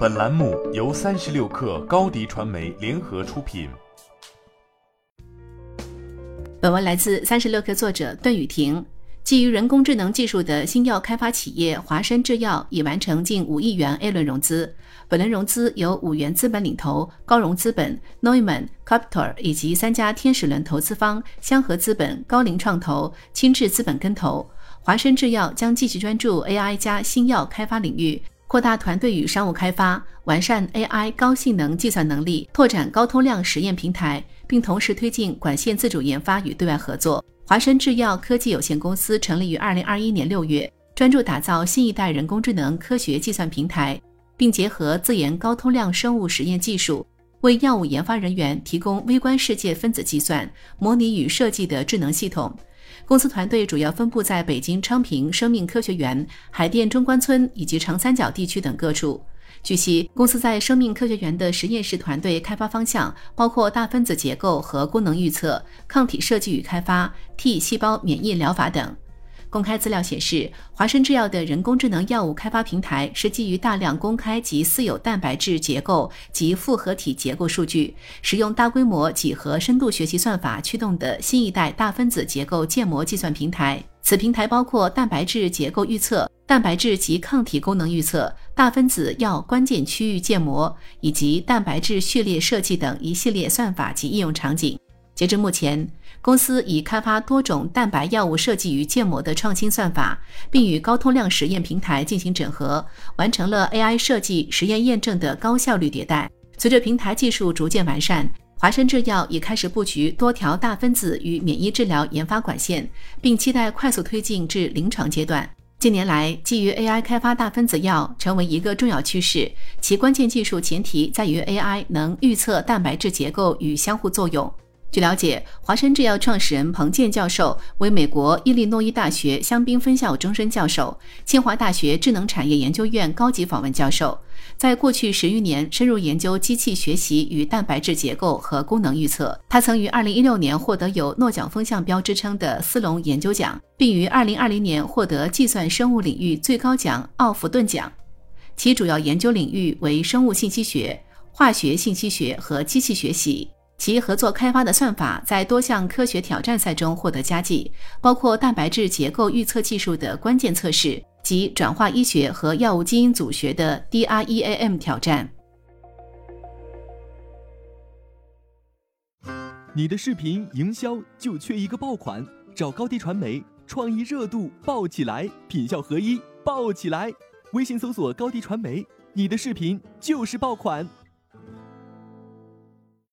本栏目由三十六氪高低传媒联合出品。本文来自三十六氪作者段雨婷。基于人工智能技术的新药开发企业华生制药已完成近五亿元 A 轮融资。本轮融资由五元资本领投、高融资本、Neumann Capital 以及三家天使轮投资方香河资本、高瓴创投、轻智资本跟投。华生制药将继续专注 AI 加新药开发领域，扩大团队与商务开发，完善 AI 高性能计算能力，拓展高通量实验平台，并同时推进管线自主研发与对外合作。华深制药科技有限公司成立于二零二一年六月，专注打造新一代人工智能科学计算平台，并结合自研高通量生物实验技术，为药物研发人员提供微观世界分子计算、模拟与设计的智能系统。公司团队主要分布在北京昌平生命科学园、海淀中关村以及长三角地区等各处。据悉，公司在生命科学园的实验室团队开发方向包括大分子结构和功能预测、抗体设计与开发、T 细胞免疫疗法等。公开资料显示，华生制药的人工智能药物开发平台是基于大量公开及私有蛋白质结构及复合体结构数据，使用大规模几何深度学习算法驱动的新一代大分子结构建模计算平台。此平台包括蛋白质结构预测、蛋白质及抗体功能预测、大分子药关键区域建模以及蛋白质序列设计等一系列算法及应用场景。截至目前，公司已开发多种蛋白药物设计与建模的创新算法，并与高通量实验平台进行整合，完成了 AI 设计、实验验证的高效率迭代。随着平台技术逐渐完善，华生制药已开始布局多条大分子与免疫治疗研发管线，并期待快速推进至临床阶段。近年来，基于 AI 开发大分子药成为一个重要趋势，其关键技术前提在于 AI 能预测蛋白质结构与相互作用。据了解，华生制药创始人彭健教授为美国伊利诺伊大学香槟分校终身教授，清华大学智能产业研究院高级访问教授，在过去十余年深入研究机器学习与蛋白质结构和功能预测。他曾于2016年获得有诺奖风向标之称的斯隆研究奖，并于2020年获得计算生物领域最高奖奥弗顿奖。其主要研究领域为生物信息学、化学信息学和机器学习。其合作开发的算法在多项科学挑战赛中获得佳绩，包括蛋白质结构预测技术的关键测试及转化医学和药物基因组学的 DREAM 挑战。你的视频营销就缺一个爆款，找高低传媒，创意热度爆起来，品效合一爆起来。微信搜索高低传媒，你的视频就是爆款。